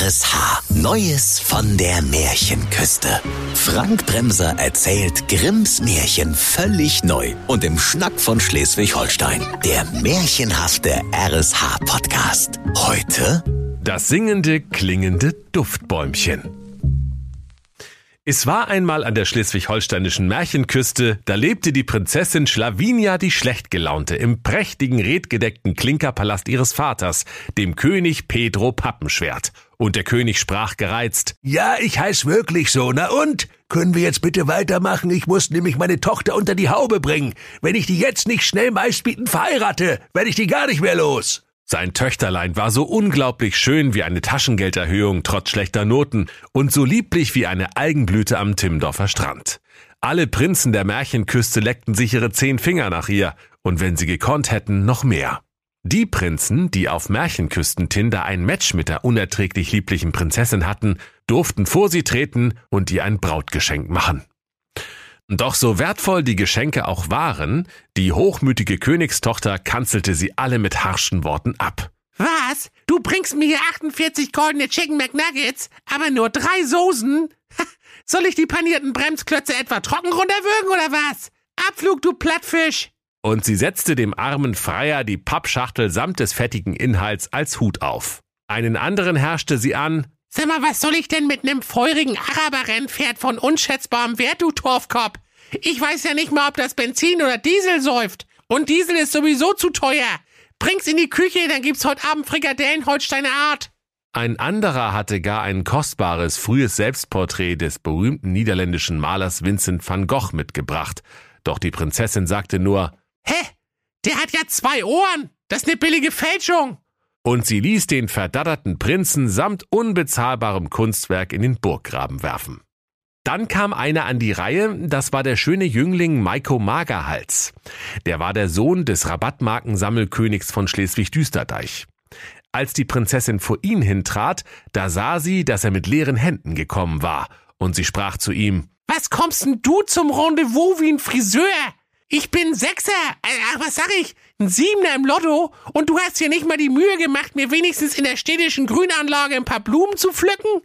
RSH. Neues von der Märchenküste. Frank Bremser erzählt Grimms Märchen völlig neu und im Schnack von Schleswig-Holstein. Der märchenhafte RSH-Podcast. Heute Das singende, klingende Duftbäumchen. Es war einmal an der schleswig-holsteinischen Märchenküste, da lebte die Prinzessin Schlavinia die Schlechtgelaunte im prächtigen redgedeckten Klinkerpalast ihres Vaters, dem König Pedro Pappenschwert. Und der König sprach gereizt, Ja, ich heiß wirklich so. Na und? Können wir jetzt bitte weitermachen? Ich muss nämlich meine Tochter unter die Haube bringen. Wenn ich die jetzt nicht schnell meistbietend verheirate, werde ich die gar nicht mehr los. Sein Töchterlein war so unglaublich schön wie eine Taschengelderhöhung trotz schlechter Noten und so lieblich wie eine Algenblüte am Timmendorfer Strand. Alle Prinzen der Märchenküste leckten sich ihre zehn Finger nach ihr und wenn sie gekonnt hätten, noch mehr. Die Prinzen, die auf Märchenküstentinder ein Match mit der unerträglich lieblichen Prinzessin hatten, durften vor sie treten und ihr ein Brautgeschenk machen. Doch so wertvoll die Geschenke auch waren, die hochmütige Königstochter kanzelte sie alle mit harschen Worten ab. Was? Du bringst mir hier 48 goldene Chicken McNuggets, aber nur drei Soßen? Soll ich die panierten Bremsklötze etwa trocken runterwürgen oder was? Abflug, du Plattfisch! Und sie setzte dem armen Freier die Pappschachtel samt des fettigen Inhalts als Hut auf. Einen anderen herrschte sie an, Sag mal, was soll ich denn mit nem feurigen Araber-Rennpferd von unschätzbarem Wert, du Torfkopf? Ich weiß ja nicht mal, ob das Benzin oder Diesel säuft. Und Diesel ist sowieso zu teuer. Bring's in die Küche, dann gibt's heute Abend Frikadellen Holsteiner Art. Ein anderer hatte gar ein kostbares frühes Selbstporträt des berühmten niederländischen Malers Vincent van Gogh mitgebracht. Doch die Prinzessin sagte nur? Der hat ja zwei Ohren. Das ist ne billige Fälschung. und sie ließ den verdadderten Prinzen samt unbezahlbarem Kunstwerk in den Burggraben werfen. Dann kam einer an die Reihe, das war der schöne Jüngling Maiko Magerhals. Der war der Sohn des Rabattmarkensammelkönigs von Schleswig-Düsterdeich. Als die Prinzessin vor ihn hintrat, da sah sie, dass er mit leeren Händen gekommen war, und sie sprach zu ihm, Was kommst denn du zum Rendezvous wie ein Friseur? Ich bin Sechser, äh, ach, was sag ich, ein Siebener im Lotto und du hast dir nicht mal die Mühe gemacht, mir wenigstens in der städtischen Grünanlage ein paar Blumen zu pflücken?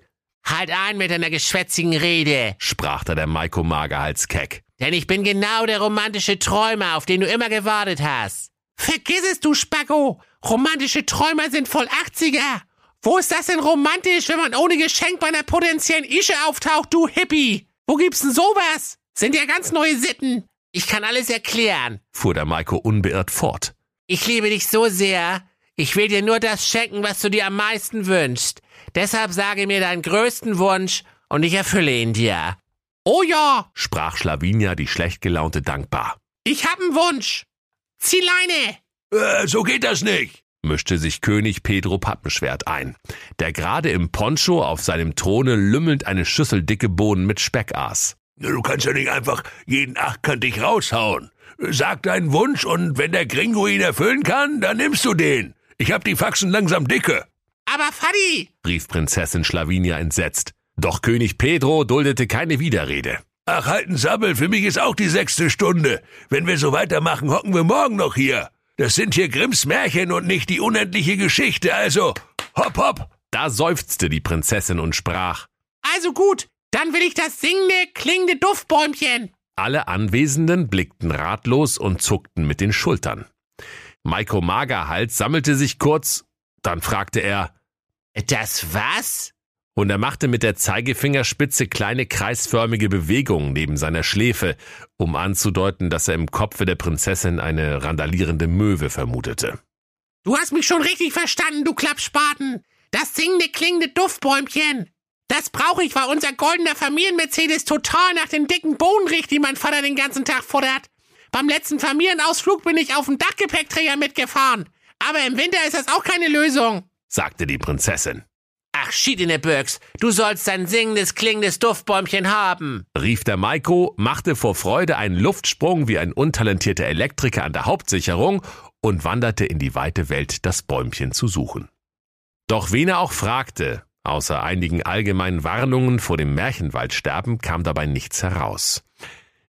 Halt ein mit deiner geschwätzigen Rede, sprach da der Maiko Magerhals keck. denn ich bin genau der romantische Träumer, auf den du immer gewartet hast. Vergiss es, du Spacko! Romantische Träumer sind voll 80er! Wo ist das denn romantisch, wenn man ohne Geschenk bei einer potenziellen Ische auftaucht, du Hippie? Wo gibt's denn sowas? Sind ja ganz neue Sitten. Ich kann alles erklären. fuhr der Maiko unbeirrt fort. Ich liebe dich so sehr. Ich will dir nur das schenken, was du dir am meisten wünschst. Deshalb sage mir deinen größten Wunsch und ich erfülle ihn dir. Oh ja, sprach Schlavinia die schlecht gelaunte dankbar. ich hab einen Wunsch. Zieh Leine. Äh, so geht das nicht. mischte sich König Pedro Pappenschwert ein, der gerade im Poncho auf seinem Throne lümmelnd eine Schüssel dicke Bohnen mit Speck aß. Du kannst ja nicht einfach jeden achtkantig raushauen. Sag deinen Wunsch und wenn der Gringo ihn erfüllen kann, dann nimmst du den. Ich hab die Faxen langsam dicke. Aber Faddy, rief Prinzessin Schlavinia entsetzt. Doch König Pedro duldete keine Widerrede. Ach, halten Sabbel, für mich ist auch die sechste Stunde. Wenn wir so weitermachen, hocken wir morgen noch hier. Das sind hier Grimms Märchen und nicht die unendliche Geschichte, also hopp hopp. Da seufzte die Prinzessin und sprach. also gut, dann will ich das singende, klingende Duftbäumchen. Alle Anwesenden blickten ratlos und zuckten mit den Schultern. Maiko Magerhals sammelte sich kurz, dann fragte er, Das was? und er machte mit der Zeigefingerspitze kleine kreisförmige Bewegungen neben seiner Schläfe, um anzudeuten, dass er im Kopfe der Prinzessin eine randalierende Möwe vermutete. Du hast mich schon richtig verstanden, du Klappspaten. Das singende, klingende Duftbäumchen. Das brauche ich, weil unser goldener Familien-Mercedes total nach den dicken Bohnen riecht, die mein Vater den ganzen Tag futtert. Beim letzten Familienausflug bin ich auf dem Dachgepäckträger mitgefahren. Aber im Winter ist das auch keine Lösung. sagte die Prinzessin. Ach, schied in der Birks. Du sollst ein singendes, klingendes Duftbäumchen haben. rief der Maiko, machte vor Freude einen Luftsprung wie ein untalentierter Elektriker an der Hauptsicherung und wanderte in die weite Welt, das Bäumchen zu suchen. Doch wen er auch fragte, außer einigen allgemeinen Warnungen vor dem Märchenwaldsterben, kam dabei nichts heraus.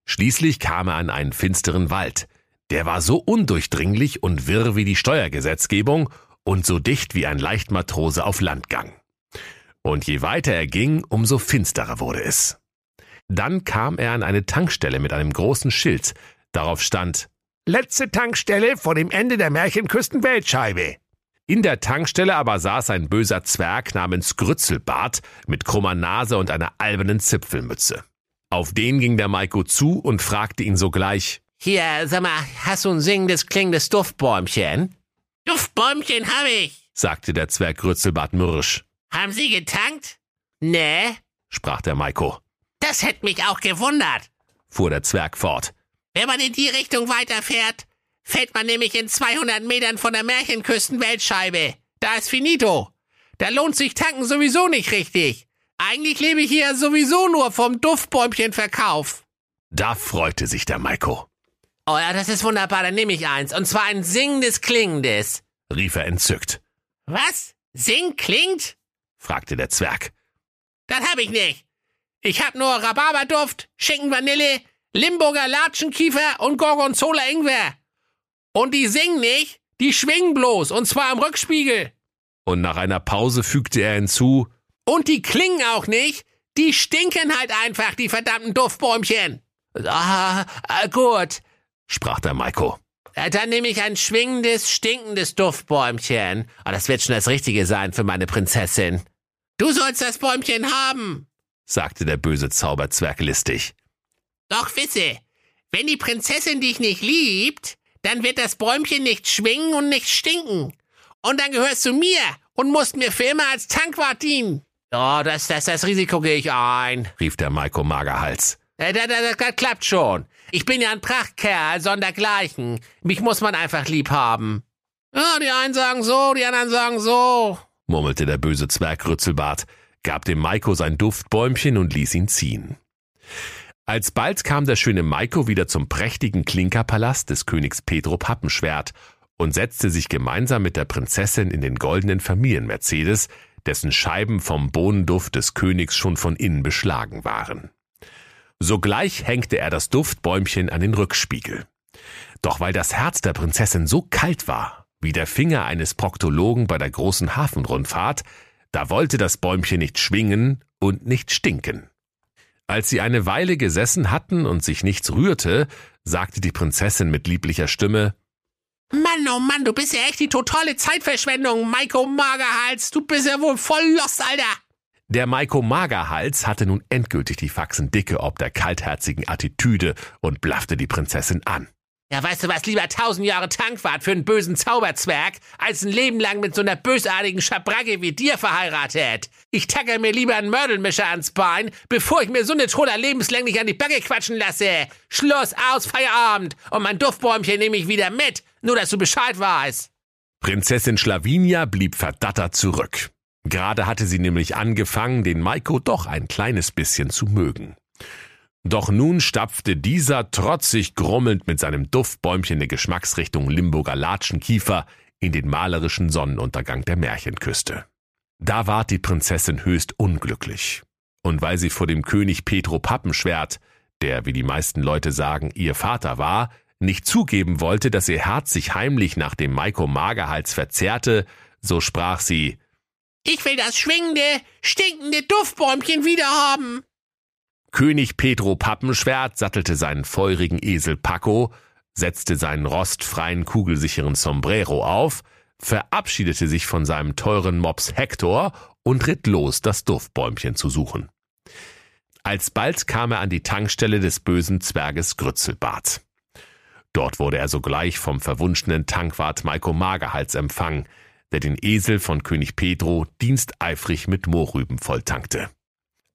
Schließlich kam er an einen finsteren Wald. Der war so undurchdringlich und wirr wie die Steuergesetzgebung und so dicht wie ein Leichtmatrose auf Landgang. Und je weiter er ging, umso finsterer wurde es. Dann kam er an eine Tankstelle mit einem großen Schild. Darauf stand Letzte Tankstelle vor dem Ende der Märchenküsten-Weltscheibe. In der Tankstelle aber saß ein böser Zwerg namens Grützelbart mit krummer Nase und einer albernen Zipfelmütze. Auf den ging der Maiko zu und fragte ihn sogleich, Hier, sag mal, hast du ein singendes, klingendes Duftbäumchen? Duftbäumchen hab ich. sagte der Zwerg Grützelbart mürrisch. Haben Sie getankt? Nee, sprach der Maiko. das hätte mich auch gewundert. Fuhr der Zwerg fort. Wenn man in die Richtung weiterfährt, fällt man nämlich in 200 Metern von der Märchenküsten-Weltscheibe. Da ist finito. Da lohnt sich tanken sowieso nicht richtig. Eigentlich lebe ich hier sowieso nur vom Duftbäumchenverkauf. Da freute sich der Maiko, Oh ja, das ist wunderbar, dann nehme ich eins. Und zwar ein singendes, klingendes. rief er entzückt, Was? Sing klingt? fragte der Zwerg. Das hab ich nicht. Ich hab nur Rhabarberduft, Schinken Vanille, Limburger Latschenkiefer und Gorgonzola Ingwer. Und die singen nicht, die schwingen bloß, und zwar im Rückspiegel. Und nach einer Pause fügte er hinzu, Und die klingen auch nicht, die stinken halt einfach, die verdammten Duftbäumchen. Ah, ah, gut. sprach der Maiko. Äh, Dann nehme ich ein schwingendes, stinkendes Duftbäumchen. Ah, das wird schon das Richtige sein für meine Prinzessin. Du sollst das Bäumchen haben. sagte der böse Zauberzwerg listig. Doch wisse, wenn die Prinzessin dich nicht liebt, dann wird das Bäumchen nicht schwingen und nicht stinken. Und dann gehörst du mir und musst mir für immer als Tankwart dienen. Oh, das, das, das Risiko gehe ich ein. rief der Maiko Magerhals. Äh, Das, das, das klappt schon. Ich bin ja ein Prachtkerl, sondergleichen. Mich muss man einfach lieb haben. Ja, die einen sagen so, die anderen sagen so. murmelte der böse Zwerg Rützelbart, gab dem Maiko sein Duftbäumchen und ließ ihn ziehen. Alsbald kam der schöne Maiko wieder zum prächtigen Klinkerpalast des Königs Pedro Pappenschwert und setzte sich gemeinsam mit der Prinzessin in den goldenen Familienmercedes, dessen Scheiben vom Bohnenduft des Königs schon von innen beschlagen waren. Sogleich hängte er das Duftbäumchen an den Rückspiegel. Doch weil das Herz der Prinzessin so kalt war, wie der Finger eines Proktologen bei der großen Hafenrundfahrt, da wollte das Bäumchen nicht schwingen und nicht stinken. Als sie eine Weile gesessen hatten und sich nichts rührte, sagte die Prinzessin mit lieblicher Stimme, Mann, oh Mann, du bist ja echt die totale Zeitverschwendung, Maiko Magerhals. Du bist ja wohl voll lost, Alter. Der Maiko Magerhals hatte nun endgültig die Faxen dicke ob der kaltherzigen Attitüde und blaffte die Prinzessin an. Ja, weißt du was, lieber tausend Jahre Tankwart für einen bösen Zauberzwerg, als ein Leben lang mit so einer bösartigen Schabracke wie dir verheiratet. Ich tacke mir lieber einen Mördelmischer ans Bein, bevor ich mir so eine Troller lebenslänglich an die Backe quatschen lasse. Schluss, aus, Feierabend. Und mein Duftbäumchen nehme ich wieder mit, nur dass du Bescheid weißt. Prinzessin Schlavinia blieb verdattert zurück. Gerade hatte sie nämlich angefangen, den Maiko doch ein kleines bisschen zu mögen. Doch nun stapfte dieser trotzig grummelnd mit seinem Duftbäumchen der Geschmacksrichtung Limburger Latschenkiefer in den malerischen Sonnenuntergang der Märchenküste. Da ward die Prinzessin höchst unglücklich. Und weil sie vor dem König Petro Pappenschwert, der, wie die meisten Leute sagen, ihr Vater war, nicht zugeben wollte, dass ihr Herz sich heimlich nach dem Maiko Magerhals verzehrte, so sprach sie, Ich will das schwingende, stinkende Duftbäumchen wiederhaben. König Pedro Pappenschwert sattelte seinen feurigen Esel Paco, setzte seinen rostfreien kugelsicheren Sombrero auf, verabschiedete sich von seinem teuren Mops Hector und ritt los, das Duftbäumchen zu suchen. Alsbald kam er an die Tankstelle des bösen Zwerges Grützelbart. Dort wurde er sogleich vom verwunschenen Tankwart Maiko Magerhals empfangen, der den Esel von König Pedro diensteifrig mit Mohrrüben volltankte.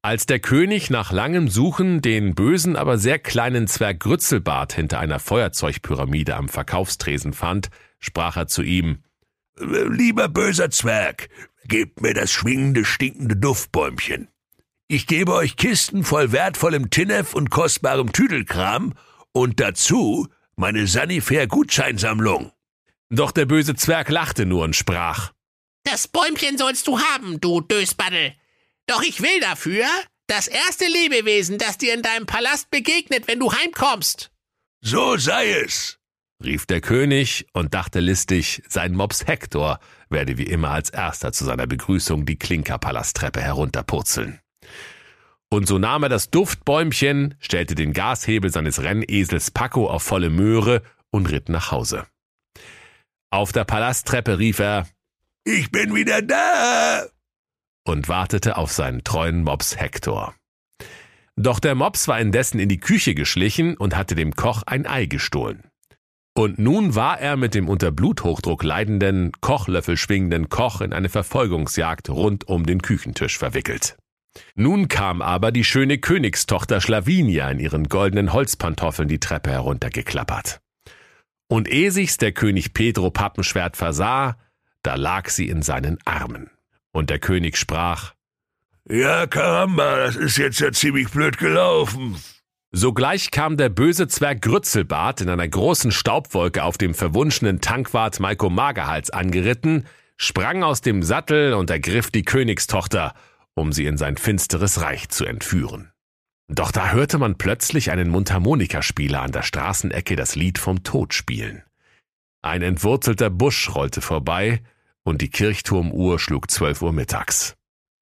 Als der König nach langem Suchen den bösen, aber sehr kleinen Zwerg Grützelbart hinter einer Feuerzeugpyramide am Verkaufstresen fand, sprach er zu ihm, Lieber böser Zwerg, gebt mir das schwingende, stinkende Duftbäumchen. Ich gebe euch Kisten voll wertvollem Tinnef und kostbarem Tüdelkram und dazu meine Sanifair-Gutscheinsammlung. Doch der böse Zwerg lachte nur und sprach, Das Bäumchen sollst du haben, du Dösbaddel. Doch ich will dafür das erste Lebewesen, das dir in deinem Palast begegnet, wenn du heimkommst. So sei es, rief der König und dachte listig, sein Mops Hector werde wie immer als erster zu seiner Begrüßung die Klinkerpalasttreppe herunterpurzeln. Und so nahm er das Duftbäumchen, stellte den Gashebel seines Rennesels Paco auf volle Möhre und ritt nach Hause. Auf der Palasttreppe rief er Ich bin wieder da und wartete auf seinen treuen Mops Hector. Doch der Mops war indessen in die Küche geschlichen und hatte dem Koch ein Ei gestohlen. Und nun war er mit dem unter Bluthochdruck leidenden, Kochlöffel schwingenden Koch in eine Verfolgungsjagd rund um den Küchentisch verwickelt. Nun kam aber die schöne Königstochter Schlavinia in ihren goldenen Holzpantoffeln die Treppe heruntergeklappert. Und ehe sich's der König Pedro Pappenschwert versah, da lag sie in seinen Armen. Und der König sprach, Ja, Karamba, das ist jetzt ja ziemlich blöd gelaufen. Sogleich kam der böse Zwerg Grützelbart in einer großen Staubwolke auf dem verwunschenen Tankwart Maiko Magerhals angeritten, sprang aus dem Sattel und ergriff die Königstochter, um sie in sein finsteres Reich zu entführen. Doch da hörte man plötzlich einen Mundharmonikaspieler an der Straßenecke das Lied vom Tod spielen. Ein entwurzelter Busch rollte vorbei und die Kirchturmuhr schlug zwölf Uhr mittags.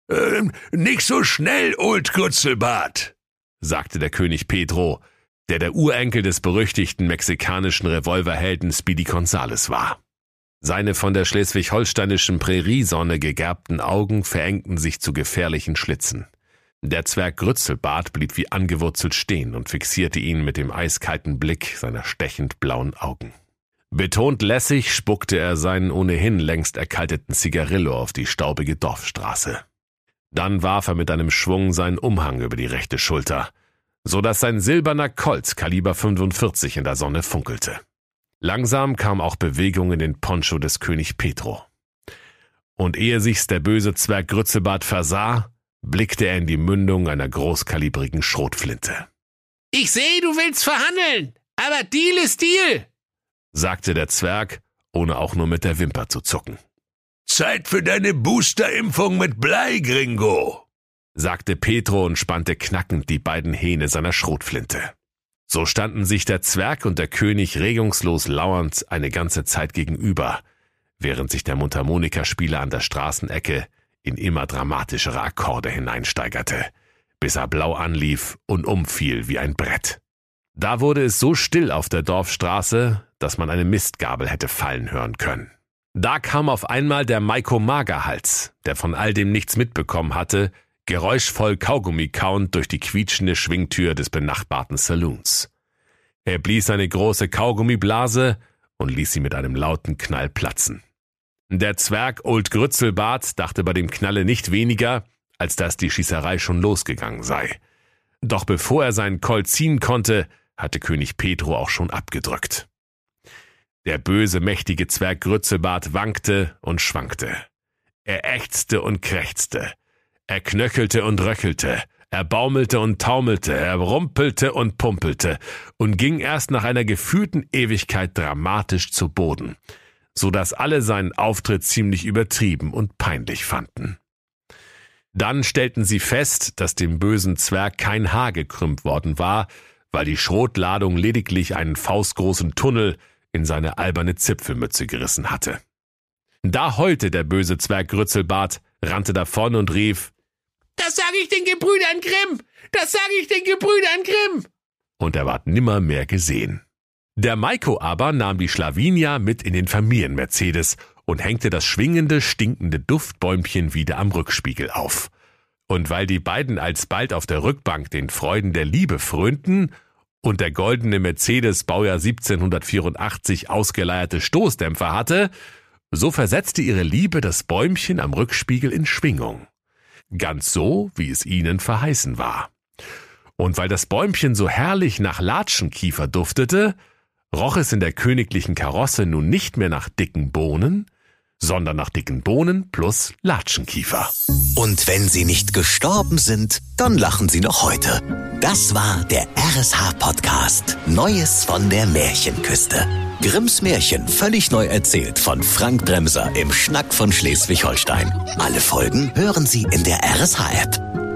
Ähm, nicht so schnell, Old Grützelbart, sagte der König Pedro, der der Urenkel des berüchtigten mexikanischen Revolverhelden Speedy Gonzales war. Seine von der schleswig-holsteinischen Präriesonne gegerbten Augen verengten sich zu gefährlichen Schlitzen. Der Zwerg Grützelbart blieb wie angewurzelt stehen und fixierte ihn mit dem eiskalten Blick seiner stechend blauen Augen. Betont lässig spuckte er seinen ohnehin längst erkalteten Zigarillo auf die staubige Dorfstraße. Dann warf er mit einem Schwung seinen Umhang über die rechte Schulter, so dass sein silberner Colt Kaliber 45 in der Sonne funkelte. Langsam kam auch Bewegung in den Poncho des König Petro. Und ehe sich's der böse Zwerg Grützebart versah, blickte er in die Mündung einer großkalibrigen Schrotflinte. Ich sehe, du willst verhandeln, aber Deal ist Deal, sagte der Zwerg, ohne auch nur mit der Wimper zu zucken. Zeit für deine Boosterimpfung mit Blei, Gringo, sagte Petro und spannte knackend die beiden Hähne seiner Schrotflinte. So standen sich der Zwerg und der König regungslos lauernd eine ganze Zeit gegenüber, während sich der Mundharmonikaspieler an der Straßenecke in immer dramatischere Akkorde hineinsteigerte, bis er blau anlief und umfiel wie ein Brett. Da wurde es so still auf der Dorfstraße, dass man eine Mistgabel hätte fallen hören können. Da kam auf einmal der Maiko Magerhals, der von all dem nichts mitbekommen hatte, geräuschvoll Kaugummi kauend durch die quietschende Schwingtür des benachbarten Saloons. Er blies eine große Kaugummiblase und ließ sie mit einem lauten Knall platzen. Der Zwerg Old Grützelbart dachte bei dem Knalle nicht weniger, als dass die Schießerei schon losgegangen sei. Doch bevor er seinen Colt ziehen konnte, hatte König Petro auch schon abgedrückt. Der böse, mächtige Zwerg Grützelbart wankte und schwankte. Er ächzte und krächzte. Er knöchelte und röchelte. Er baumelte und taumelte. Er rumpelte und pumpelte und ging erst nach einer gefühlten Ewigkeit dramatisch zu Boden, so dass alle seinen Auftritt ziemlich übertrieben und peinlich fanden. Dann stellten sie fest, dass dem bösen Zwerg kein Haar gekrümmt worden war, weil die Schrotladung lediglich einen faustgroßen Tunnel in seine alberne Zipfelmütze gerissen hatte. Da heulte der böse Zwerg Grützelbart, rannte davon und rief, Das sage ich den Gebrüdern Grimm! Das sage ich den Gebrüdern Grimm! Und er ward nimmer mehr gesehen. Der Maiko aber nahm die Schlavinia mit in den Familienmercedes und hängte das schwingende, stinkende Duftbäumchen wieder am Rückspiegel auf. Und weil die beiden alsbald auf der Rückbank den Freuden der Liebe frönten und der goldene Mercedes Baujahr 1784 ausgeleierte Stoßdämpfer hatte, so versetzte ihre Liebe das Bäumchen am Rückspiegel in Schwingung. Ganz so, wie es ihnen verheißen war. Und weil das Bäumchen so herrlich nach Latschenkiefer duftete, roch es in der königlichen Karosse nun nicht mehr nach dicken Bohnen, sondern nach dicken Bohnen plus Latschenkiefer. Und wenn sie nicht gestorben sind, dann lachen sie noch heute. Das war der RSH-Podcast Neues von der Märchenküste. Grimms Märchen völlig neu erzählt von Frank Bremser im Schnack von Schleswig-Holstein. Alle Folgen hören Sie in der RSH-App.